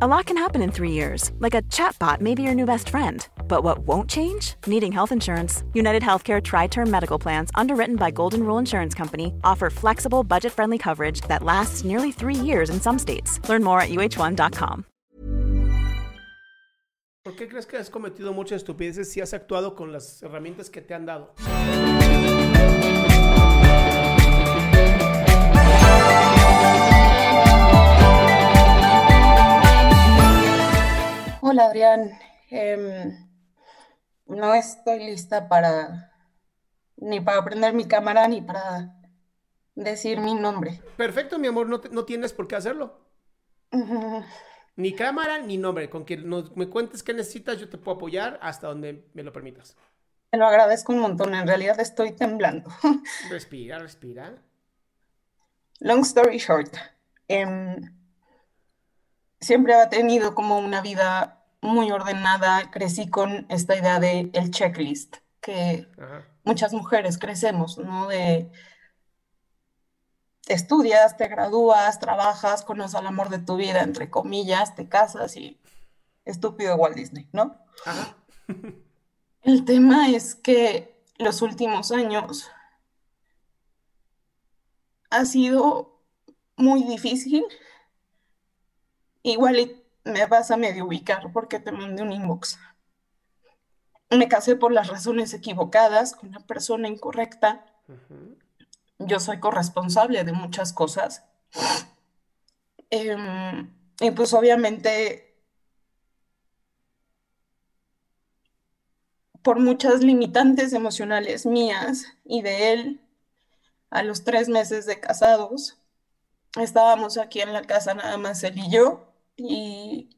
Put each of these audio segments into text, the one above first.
A lot can happen in three years, like a chatbot may be your new best friend. But what won't change? Needing health insurance. United Healthcare Tri Term Medical Plans, underwritten by Golden Rule Insurance Company, offer flexible, budget friendly coverage that lasts nearly three years in some states. Learn more at uh1.com. ¿Por qué crees que has cometido muchas estupideces si has actuado con las herramientas que te han dado? Hola Adrián, Em, no estoy lista para ni para prender mi cámara ni para decir mi nombre. Perfecto, mi amor, no, te- no tienes por qué hacerlo. Ni cámara ni nombre. Con que nos- me cuentes qué necesitas, yo te puedo apoyar hasta donde me lo permitas. Te lo agradezco un montón, en realidad estoy temblando. Respira, respira. Long story short, em, siempre he tenido como una vida muy ordenada, crecí con esta idea de el checklist, que Ajá. muchas mujeres crecemos, ¿no? De estudias, te gradúas, trabajas, conoces al amor de tu vida, entre comillas, te casas y estúpido Walt Disney, ¿no? Ajá. El tema es que los últimos años ha sido muy difícil. Igual y me vas a medio ubicar porque te mandé un inbox. Me casé por las razones equivocadas con la persona incorrecta. Yo soy corresponsable de muchas cosas. Em, y pues obviamente por muchas limitantes emocionales mías y de él, a los tres meses de casados, estábamos aquí en la casa nada más él y yo, y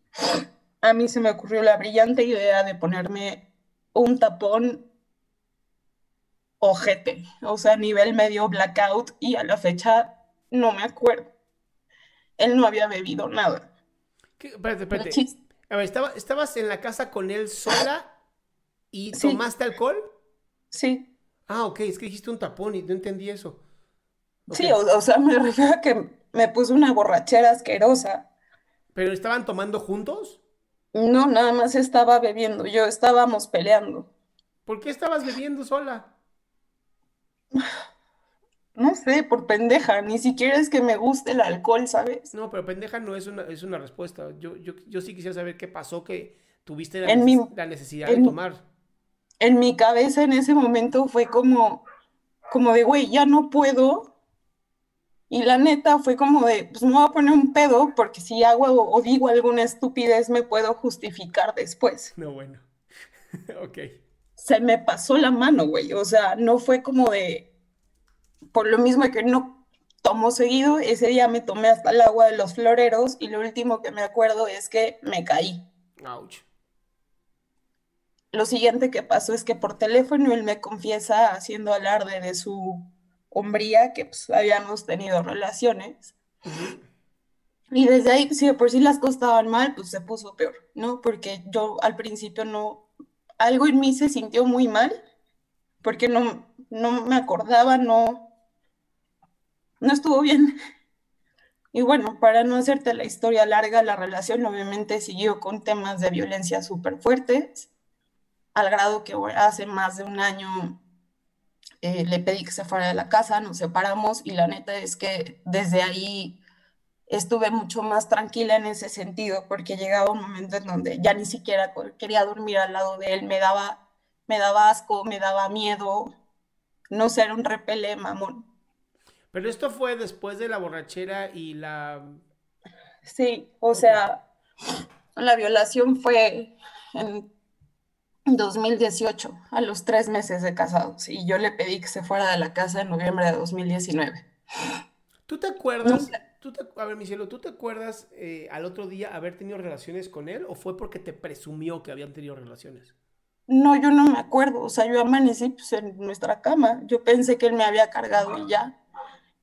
a mí se me ocurrió la brillante idea de ponerme un tapón ojete, o sea, nivel medio blackout, y a la fecha no me acuerdo. Él no había bebido nada. ¿Qué? Espérate, espérate. A ver, ¿estaba- ¿estabas en la casa con él sola y Sí. tomaste alcohol? Sí, Ah, ok, es que dijiste un tapón y no entendí eso. Sí, o, o sea, me refiero a que me puse una borrachera asquerosa. ¿Pero estaban tomando juntos? No, nada más estaba bebiendo, yo estábamos peleando. ¿Por qué estabas bebiendo sola? No sé, por pendeja, ni siquiera es que me guste el alcohol, ¿sabes? No, pero pendeja no es una, es una respuesta. Yo, yo, yo sí quisiera saber qué pasó que tuviste la, En neces- mi- la necesidad de tomar. En mi cabeza en ese momento fue como, como de, güey, ya no puedo. Y la neta fue como de, pues me voy a poner un pedo porque si hago o digo alguna estupidez me puedo justificar después. No, bueno. Ok. Se me pasó la mano, güey. O sea, no fue como de, por lo mismo que no tomo seguido, ese día me tomé hasta el agua de los floreros y lo último que me acuerdo es que me caí. Ouch. Lo siguiente que pasó es que por teléfono él me confiesa haciendo alarde de su hombría, que pues habíamos tenido relaciones. Y desde ahí, si de por sí las cosas estaban mal, pues se puso peor, ¿no? Porque yo al principio no, algo en mí se sintió muy mal, porque no, no me acordaba, no, no estuvo bien. Y bueno, para no hacerte la historia larga, la relación obviamente siguió con temas de violencia súper fuertes, al grado que hace más de un año eh, le pedí que se fuera de la casa, nos separamos y la neta es que desde ahí estuve mucho más tranquila en ese sentido, porque llegaba un momento en donde ya ni siquiera quería dormir al lado de él, me daba, me daba asco, me daba miedo, no ser un repele mamón. Pero esto fue después de la borrachera y la... Sí, o sea, La violación fue en 2018, a los tres meses de casados, y yo le pedí que se fuera de la casa en noviembre de 2019. ¿Tú te acuerdas? a ver, mi cielo, ¿tú te acuerdas eh, al otro día haber tenido relaciones con él o fue porque te presumió que habían tenido relaciones? No, yo no me acuerdo, o sea, yo amanecí pues, en nuestra cama, yo pensé que él me había cargado y ya.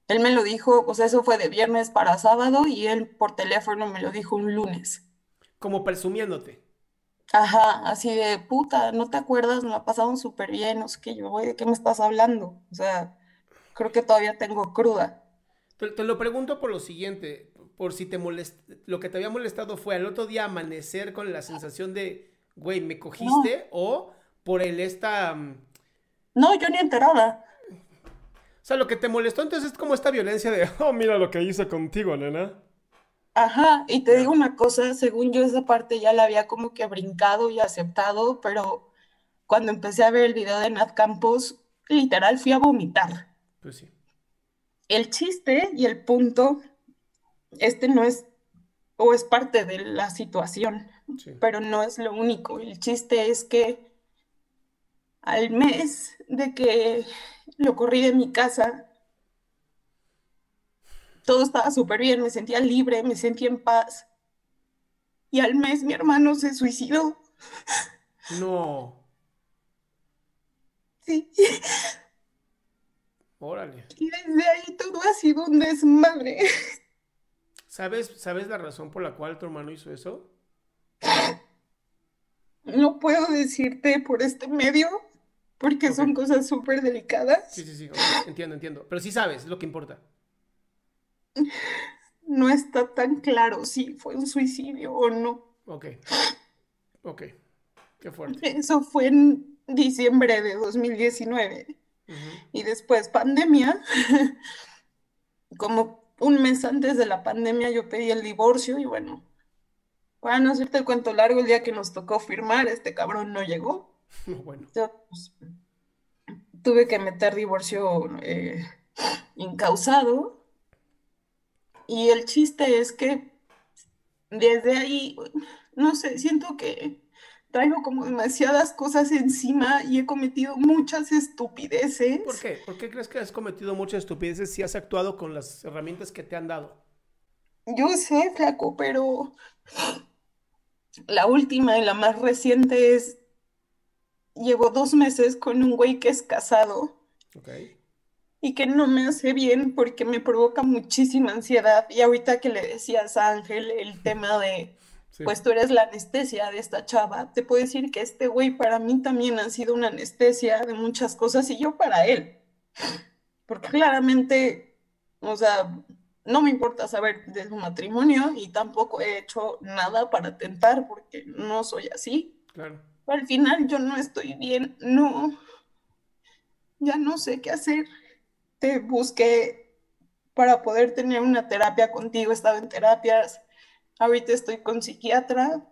Él me lo dijo, o sea, eso fue de viernes para sábado y él por teléfono me lo dijo un lunes. Como presumiéndote. Ajá, así de puta, ¿no te acuerdas? Nos la pasamos súper bien, no sé qué, yo, güey, ¿de qué me estás hablando? O sea, creo que todavía tengo cruda. Te, lo pregunto por lo siguiente, por si te molest... lo que te había molestado fue al otro día amanecer con la sensación de, güey, ¿me cogiste? O por el esta... Mm, no, yo ni enterada. O sea, lo que te molestó entonces es como esta violencia de, oh, mira lo que hice contigo, nena. Ajá, y te digo una cosa, según yo esa parte ya la había como que brincado y aceptado, pero cuando empecé a ver el video de Nat Campos, literal fui a vomitar. Pues sí. El chiste y el punto, este no es, o es parte de la situación, pero no es lo único. El chiste es que al mes de que lo corrí de mi casa, todo estaba súper bien, me sentía libre, me sentía en paz. Y al mes mi hermano se suicidó. No. Sí. Órale. Y desde ahí todo ha sido un desmadre. ¿Sabes, ¿Sabes la razón por la cual tu hermano hizo eso? No puedo decirte por este medio, porque son cosas súper delicadas. Sí, sí, sí, entiendo, entiendo. Pero sí sabes, es lo que importa. No está tan claro si fue un suicidio o no. Ok. Ok. Qué fuerte. Eso fue en diciembre de 2019. Y después pandemia, como un mes antes de la pandemia yo pedí el divorcio y bueno, para no hacerte el cuento largo, el día que nos tocó firmar, este cabrón no llegó. Bueno. Pues, tuve que meter divorcio eh, incausado. Y el chiste es que desde ahí, no sé, siento que traigo como demasiadas cosas encima y he cometido muchas estupideces. ¿Por qué? ¿Por qué crees que has cometido muchas estupideces si has actuado con las herramientas que te han dado? Yo sé, flaco, pero la última y la más reciente es, llevo dos meses con un güey que es casado. Y que no me hace bien porque me provoca muchísima ansiedad. Y ahorita que le decías a Ángel el tema de pues tú eres la anestesia de esta chava. Te puedo decir que este güey para mí también ha sido una anestesia de muchas cosas y yo para él. Porque claramente, o sea, no me importa saber de su matrimonio y tampoco he hecho nada para tentar porque no soy así. Claro. Pero al final yo no estoy bien, no, ya no sé qué hacer. Te busqué para poder tener una terapia contigo, he estado en terapias Ahorita estoy con psiquiatra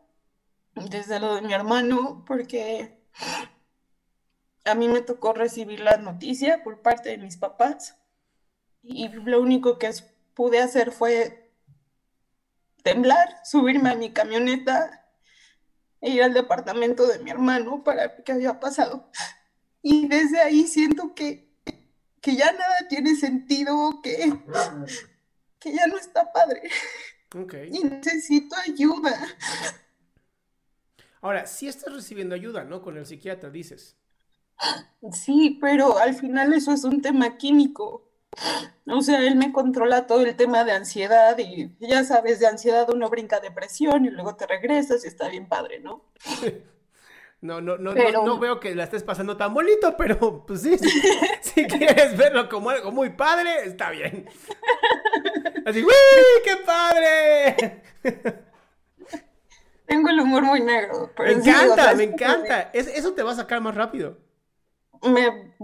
desde lo de mi hermano porque a mí me tocó recibir la noticia por parte de mis papás y lo único que pude hacer fue temblar, subirme a mi camioneta e ir al departamento de mi hermano para ver qué había pasado. Y desde ahí siento que, que ya nada tiene sentido, que, que ya no está padre. Y necesito ayuda. Ahora, si estás recibiendo ayuda, ¿no? Con el psiquiatra, dices. Sí, pero al final eso es un tema químico. O sea, él me controla todo el tema de ansiedad y ya sabes, de ansiedad uno brinca depresión y luego te regresas y está bien padre, ¿no? No, no, no, no, veo que la estés pasando tan bonito, pero pues sí, si quieres verlo como algo muy padre, está bien. Así, ¡uy, qué padre! Tengo el humor muy negro. me encanta, me encanta. eso te va a sacar más rápido. Me,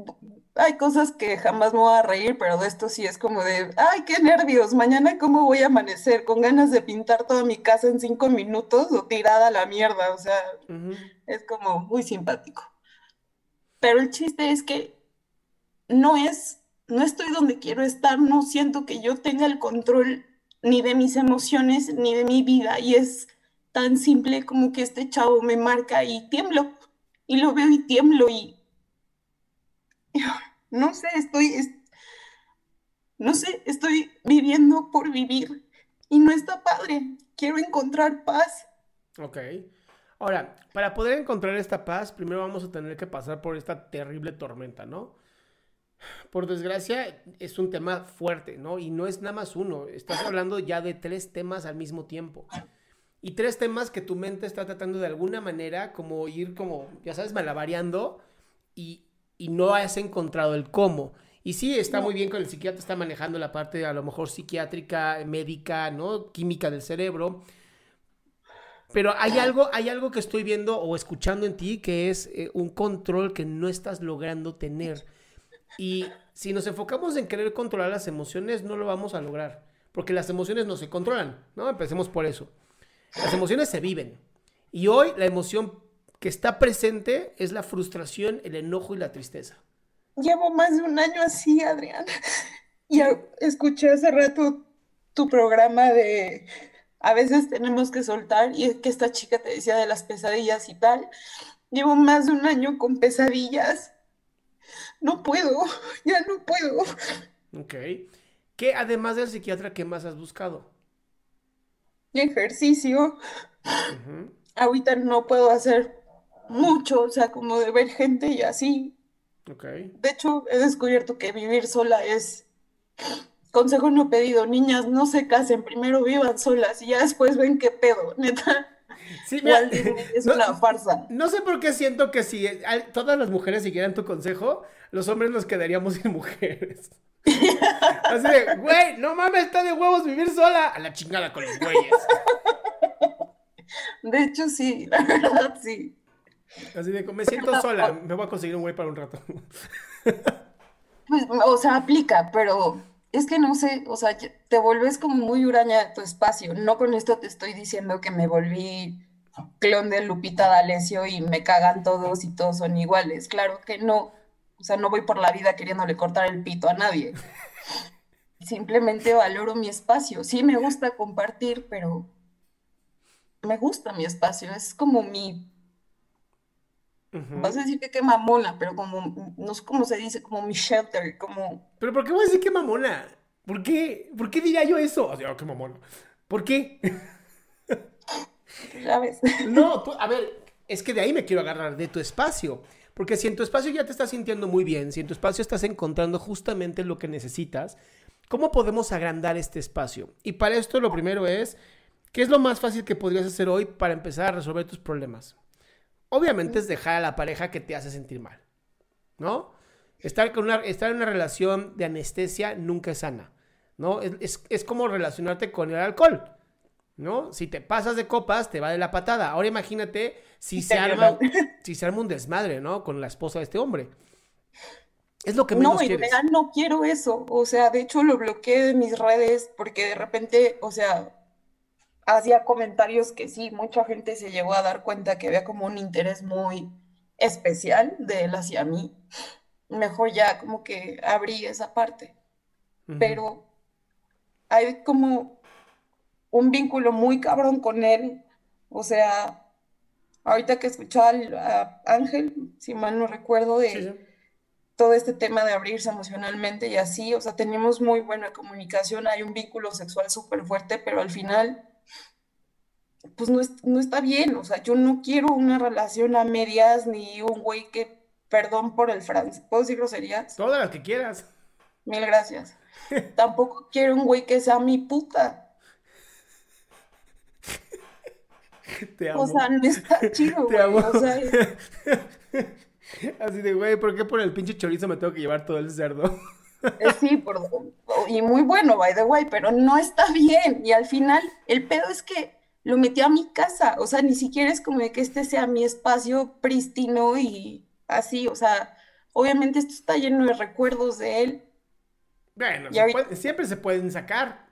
hay cosas que jamás me voy a reír, pero de esto sí es como de, ay, qué nervios, mañana cómo voy a amanecer, con ganas de pintar toda mi casa en cinco minutos o tirada a la mierda, o sea, es como muy simpático. Pero el chiste es que no es, no estoy donde quiero estar, no siento que yo tenga el control ni de mis emociones ni de mi vida, y es tan simple como que este chavo me marca y tiemblo, y lo veo y tiemblo y no sé, estoy, no sé, estoy viviendo por vivir y no está padre. Quiero encontrar paz. Ok. Ahora, para poder encontrar esta paz, primero vamos a tener que pasar por esta terrible tormenta, ¿no? Por desgracia, es un tema fuerte, ¿no? Y no es nada más uno. Estás hablando ya de tres temas al mismo tiempo. Y tres temas que tu mente está tratando de alguna manera como ir como, ya sabes, malabareando y, y no has encontrado el cómo. Y sí, está muy bien que el psiquiatra está manejando la parte a lo mejor psiquiátrica, médica, ¿no? Química del cerebro. Pero hay algo, hay algo que estoy viendo o escuchando en ti que es eh, un control que no estás logrando tener. Y si nos enfocamos en querer controlar las emociones, no lo vamos a lograr. Porque las emociones no se controlan, ¿no? Empecemos por eso. Las emociones se viven. Y hoy la emoción que está presente es la frustración, el enojo y la tristeza. Llevo más de un año así, Adrián. Y escuché hace rato tu programa de a veces tenemos que soltar y es que esta chica te decía de las pesadillas y tal. Llevo más de un año con pesadillas. No puedo, ya no puedo. Ok. ¿Qué además del psiquiatra, qué más has buscado? Ejercicio. Ahorita no puedo hacer mucho, o sea, como de ver gente y así. De hecho, he descubierto que vivir sola es consejo no pedido. Niñas, no se casen, primero vivan solas y ya después ven qué pedo, neta. Sí, es una farsa. No sé por qué siento que si todas las mujeres siguieran tu consejo, los hombres nos quedaríamos sin mujeres. Así de, güey, no mames, está de huevos vivir sola. A la chingada con los güeyes. De hecho, sí, la verdad, sí. Así de, me siento sola, me voy a conseguir un güey para un rato. Pues, o sea, aplica, pero es que no sé, o sea, te vuelves como muy huraña de tu espacio. No con esto te estoy diciendo que me volví clon de Lupita D'Alessio y me cagan todos y todos son iguales. Claro que no. O sea, no voy por la vida queriéndole cortar el pito a nadie. Simplemente valoro mi espacio. Sí me gusta compartir, pero me gusta mi espacio. Es como mi Vas a decir que qué mamona, pero como, no sé cómo se dice, como mi shelter, como... ¿Pero por qué voy a decir que mamona? ¿Por qué? ¿Por qué diría yo eso? O sea, qué mamona. ¿Por qué? Ya ves. No, a ver, es que de ahí me quiero agarrar, de tu espacio. Porque si en tu espacio ya te estás sintiendo muy bien, si en tu espacio estás encontrando justamente lo que necesitas, ¿cómo podemos agrandar este espacio? Y para esto lo primero es, ¿qué es lo más fácil que podrías hacer hoy para empezar a resolver tus problemas? Obviamente es dejar a la pareja que te hace sentir mal, ¿no? Estar, con una, estar en una relación de anestesia nunca es sana, ¿no? Es, como relacionarte con el alcohol, ¿no? Si te pasas de copas, te va de la patada. Ahora imagínate si se, arma, si se arma un desmadre, ¿no? Con la esposa de este hombre. Es lo que menos No, en realidad no quiero eso. O sea, de hecho lo bloqueé de mis redes porque de repente, o sea, hacía comentarios que sí, mucha gente se llegó a dar cuenta que había como un interés muy especial de él hacia mí. Mejor ya como que abrí esa parte. Pero hay como un vínculo muy cabrón con él. O sea, ahorita que escuchaba a Ángel, si mal no recuerdo, de todo este tema de abrirse emocionalmente y así, o sea, tenemos muy buena comunicación, hay un vínculo sexual súper fuerte, pero al final pues no, está bien, o sea, yo no quiero una relación a medias ni un güey que, perdón por el francés, ¿puedo decir groserías? Todas las que quieras. Mil gracias. Tampoco quiero un güey que sea mi puta. Te amo. O sea, no está chido, güey. O sea, Así de, güey, ¿por qué por el pinche chorizo me tengo que llevar todo el cerdo? Eh, sí, por, y muy bueno, by the way, pero no está bien. Y al final, el pedo es que lo metí a mi casa, o sea, ni siquiera es como de que este sea mi espacio prístino y así, o sea, obviamente esto está lleno de recuerdos de él. Bueno, siempre se pueden sacar.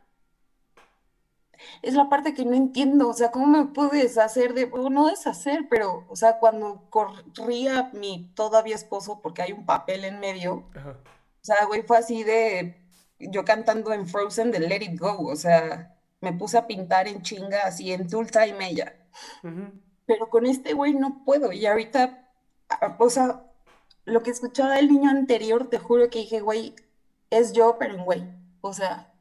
Es la parte que no entiendo, o sea, ¿cómo me puedes hacer de, o no deshacer, pero, o sea, cuando corría mi todavía esposo, porque hay un papel en medio, o sea, güey, fue así de, yo cantando en Frozen de Let It Go, o sea, me puse a pintar en chinga así en Tulsa y Mella. Pero con este güey no puedo. Y ahorita, o sea, lo que escuchaba del niño anterior, te juro que dije, güey, es yo, pero en güey. O sea,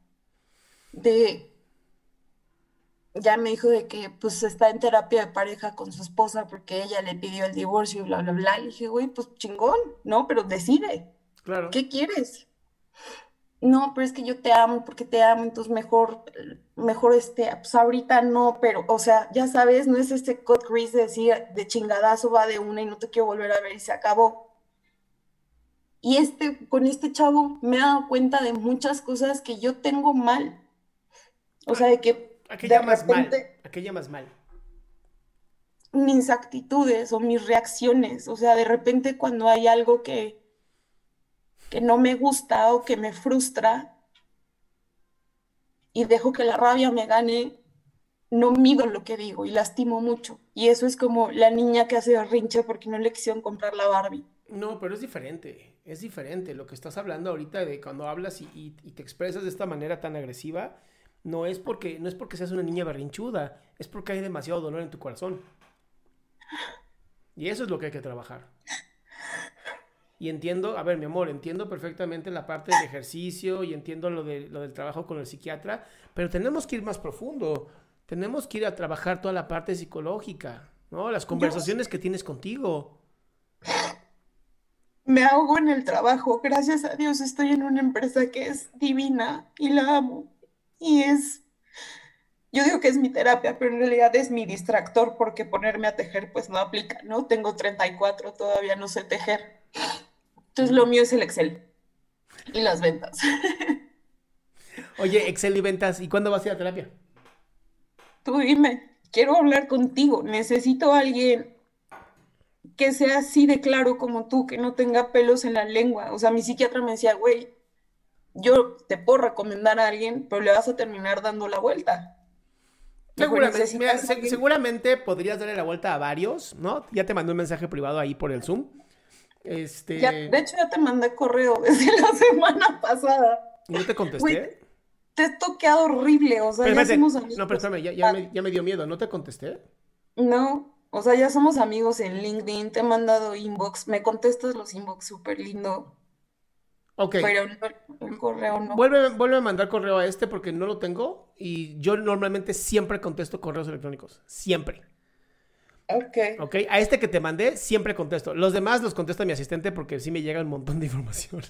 de ya me dijo de que pues está en terapia de pareja con su esposa porque ella le pidió el divorcio y bla, bla, bla. Y dije, güey, pues chingón, ¿no? Pero decide. Claro. ¿Qué quieres? No, pero es que yo te amo porque te amo, entonces mejor, mejor este, pues ahorita no, pero, o sea, ya sabes, no es este cut crease de decir de chingadazo va de una y no te quiero volver a ver y se acabó. Y este, con este chavo me he dado cuenta de muchas cosas que yo tengo mal. O sea, de que ¿A qué llamas mal? ¿A qué llamas mal? Mis actitudes o mis reacciones. O sea, de repente cuando hay algo que, que no me gusta o que me frustra y dejo que la rabia me gane, no mido lo que digo y lastimo mucho. Y eso es como la niña que hace rinche porque no le quisieron comprar la Barbie. No, pero es diferente, es diferente. Lo que estás hablando ahorita de cuando hablas y te expresas de esta manera tan agresiva, no es porque no es porque seas una niña berrinchuda, es porque hay demasiado dolor en tu corazón. Y eso es lo que hay que trabajar. Y entiendo, a ver, mi amor, entiendo perfectamente la parte del ejercicio y entiendo lo, de, lo del trabajo con el psiquiatra, pero tenemos que ir más profundo. Tenemos que ir a trabajar toda la parte psicológica, ¿no? Las conversaciones que tienes contigo. Me ahogo en el trabajo. Gracias a Dios estoy en una empresa que es divina y la amo. Y es, yo digo que es mi terapia, pero en realidad es mi distractor porque ponerme a tejer pues no aplica, ¿no? Tengo 34, todavía no sé tejer. Entonces lo mío es el Excel y las ventas. Oye, Excel y ventas, ¿y cuándo vas a ir a terapia? Tú dime, quiero hablar contigo, necesito a alguien que sea así de claro como tú, que no tenga pelos en la lengua. O sea, mi psiquiatra me decía, güey, yo te puedo recomendar a alguien, pero le vas a terminar dando la vuelta. Seguramente, seguramente podrías darle la vuelta a varios, ¿no? Ya te mandé un mensaje privado ahí por el Zoom. Este... de hecho, ya te mandé correo desde la semana pasada. ¿Y no te contesté? te he toqueado horrible, o sea, ya somos amigos. No, pero espérame, ya, ya, me, ya me dio miedo, ¿no te contesté? No, o sea, ya somos amigos en LinkedIn, te he mandado inbox, me contestas los inbox súper lindo. Ok. Pero el correo no. Vuelve, vuelve a mandar correo a este porque no lo tengo y yo normalmente siempre contesto correos electrónicos. Siempre. Ok. Ok, a este que te mandé siempre contesto. Los demás los contesta mi asistente porque sí me llega un montón de información.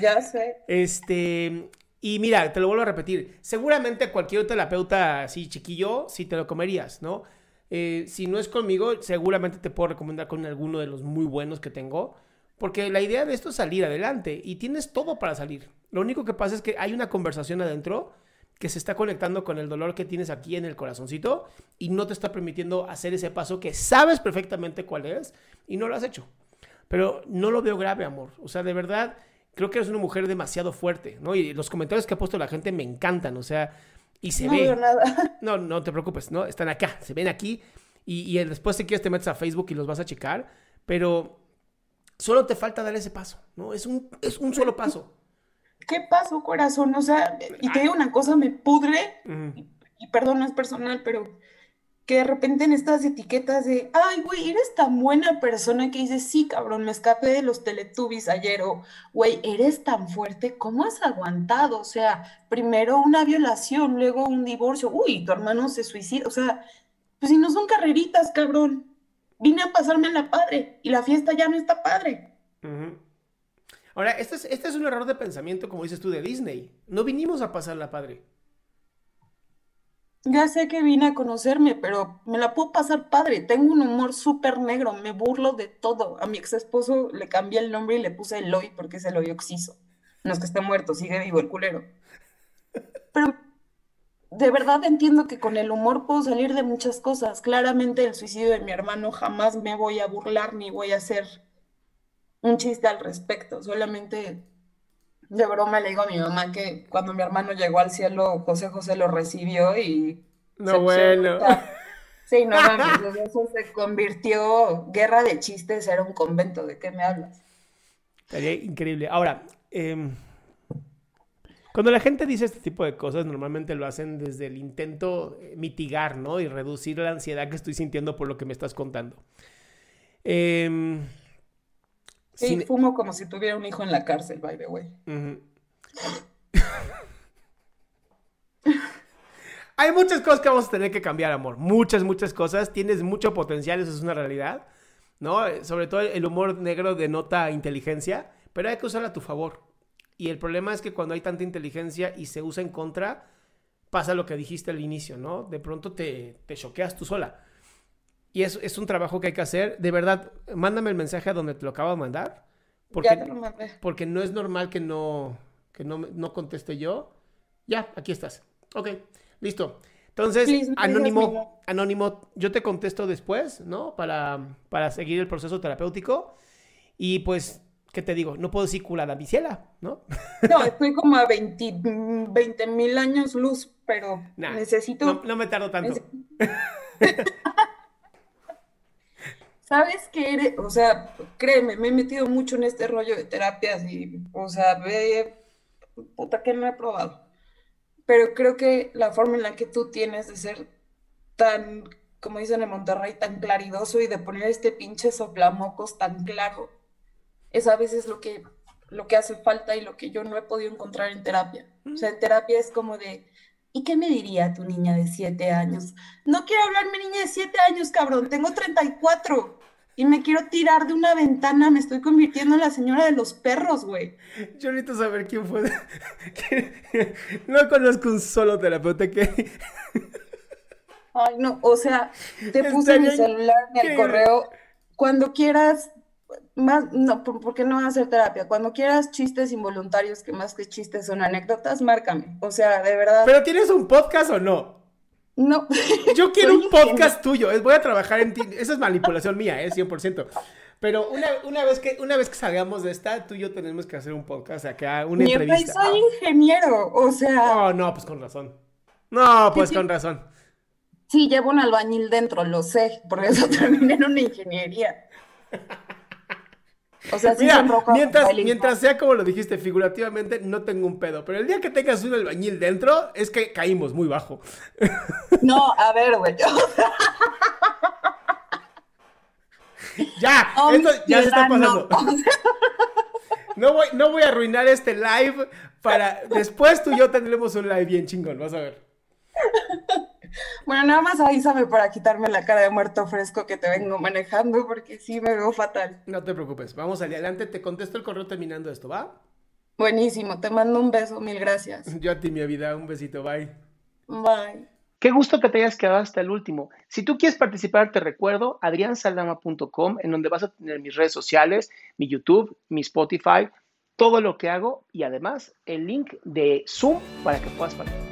Ya sé. Este, y mira, te lo vuelvo a repetir. Seguramente cualquier terapeuta así chiquillo, sí te lo comerías, ¿no? Eh, si no es conmigo, seguramente te puedo recomendar con alguno de los muy buenos que tengo. Porque la idea de esto es salir adelante y tienes todo para salir. Lo único que pasa es que hay una conversación adentro que se está conectando con el dolor que tienes aquí en el corazoncito y no te está permitiendo hacer ese paso que sabes perfectamente cuál es y no lo has hecho. Pero no lo veo grave, amor. O sea, de verdad, creo que eres una mujer demasiado fuerte, ¿no? Y los comentarios que ha puesto la gente me encantan, o sea, y se no ve. Veo nada. No, no te preocupes, ¿no? Están acá, se ven aquí y, y después si quieres te metes a Facebook y los vas a checar, pero Solo te falta dar ese paso, ¿no? Es un, es un solo paso. ¿Qué paso, corazón? O sea, y te digo una cosa, me pudre, y, perdón, no es personal, pero que de repente en estas etiquetas de, ay, güey, eres tan buena persona que dices, sí, cabrón, me escapé de los teletubbies ayer, o, güey, eres tan fuerte, ¿cómo has aguantado? O sea, primero una violación, luego un divorcio, uy, tu hermano se suicida, o sea, pues si no son carreritas, cabrón vine a pasarme a la padre y la fiesta ya no está padre. Ahora, este es, este es un error de pensamiento, como dices tú, de Disney. No vinimos a pasar la padre. Ya sé que vine a conocerme, pero me la puedo pasar padre. Tengo un humor súper negro, me burlo de todo. A mi ex esposo le cambié el nombre y le puse Eloy porque es Eloy Oxiso. No es que esté muerto, sigue vivo el culero. Pero de verdad entiendo que con el humor puedo salir de muchas cosas. Claramente el suicidio de mi hermano jamás me voy a burlar ni voy a hacer un chiste al respecto. Solamente de broma le digo a mi mamá que cuando mi hermano llegó al cielo, José José lo recibió y... No, bueno. Sí, no eso se convirtió, guerra de chistes, era un convento, ¿de qué me hablas? Sería increíble. Ahora, eh Cuando la gente dice este tipo de cosas, normalmente lo hacen desde el intento eh, mitigar, ¿no? Y reducir la ansiedad que estoy sintiendo por lo que me estás contando. Eh, sí, fumo como si tuviera un hijo en la cárcel, by the way. Hay muchas cosas que vamos a tener que cambiar, amor. Muchas, muchas cosas. Tienes mucho potencial, eso es una realidad. ¿No? Sobre todo el humor negro denota inteligencia, pero hay que usarla a tu favor. Y el problema es que cuando hay tanta inteligencia y se usa en contra, pasa lo que dijiste al inicio, ¿no? De pronto te, te choqueas tú sola. Y es, es un trabajo que hay que hacer. De verdad, mándame el mensaje a donde te lo acabo de mandar. Porque, ya te lo mandé. porque no es normal que no, que no, no conteste yo. Ya, aquí estás. Ok, listo. Entonces, Please, anónimo, anónimo, yo te contesto después, ¿no? Para, para seguir el proceso terapéutico. Y pues ¿qué te digo? No puedo decir culada biciela, ¿no? No, estoy como a 20 mil años luz, pero Nah, necesito... No, no me tardo tanto. ¿Sabes qué eres? O sea, créeme, me he metido mucho en este rollo de terapias y, o sea, ve, puta que no he probado. Pero creo que la forma en la que tú tienes de ser tan, como dicen en Monterrey, tan claridoso y de poner este pinche soplamocos tan claro, es a veces lo que, lo que hace falta y lo que yo no he podido encontrar en terapia. O sea, en terapia es como de, ¿y qué me diría tu niña de siete años? No quiero hablar mi niña de siete años, cabrón, tengo 34 y me quiero tirar de una ventana, me estoy convirtiendo en la señora de los perros, güey. Yo necesito saber quién fue. No conozco un solo terapeuta que. Ay, no, o sea, te puse mi celular en el correo. Cuando quieras, más, no, ¿por por qué no hacer terapia? Cuando quieras chistes involuntarios, que más que chistes son anécdotas, márcame. O sea, de verdad, ¿Pero tienes un podcast o no? No. Yo quiero un podcast tuyo. Voy a trabajar en ti. Esa es manipulación mía, ¿eh? 100%. Pero una, una, vez que, una vez que salgamos de esta, tú y yo tenemos que hacer un podcast acá, una y entrevista. soy ingeniero, o sea, Oh, no, pues con razón. No, pues sí. con razón. sí, llevo un albañil dentro, lo sé, por eso terminé en una ingeniería. O sea, sí Mira, mientras, mientras sea como lo dijiste figurativamente, no tengo un pedo. Pero el día que tengas un albañil dentro, es que caímos muy bajo. No, a ver, güey. Ya, Oh, esto ya se está pasando. No voy, no voy a arruinar este live para... Después tú y yo tendremos un live bien chingón, vas a ver. Bueno, nada más avísame para quitarme la cara de muerto fresco que te vengo manejando, porque sí me veo fatal. No te preocupes, vamos adelante. Te contesto el correo terminando esto, ¿va? Buenísimo, te mando un beso, mil gracias. Yo a ti, mi vida, un besito, bye. Bye. Qué gusto que te hayas quedado hasta el último. Si tú quieres participar, te recuerdo adriansaldama.com, en donde vas a tener mis redes sociales, mi YouTube, mi Spotify, todo lo que hago y además el link de Zoom para que puedas participar.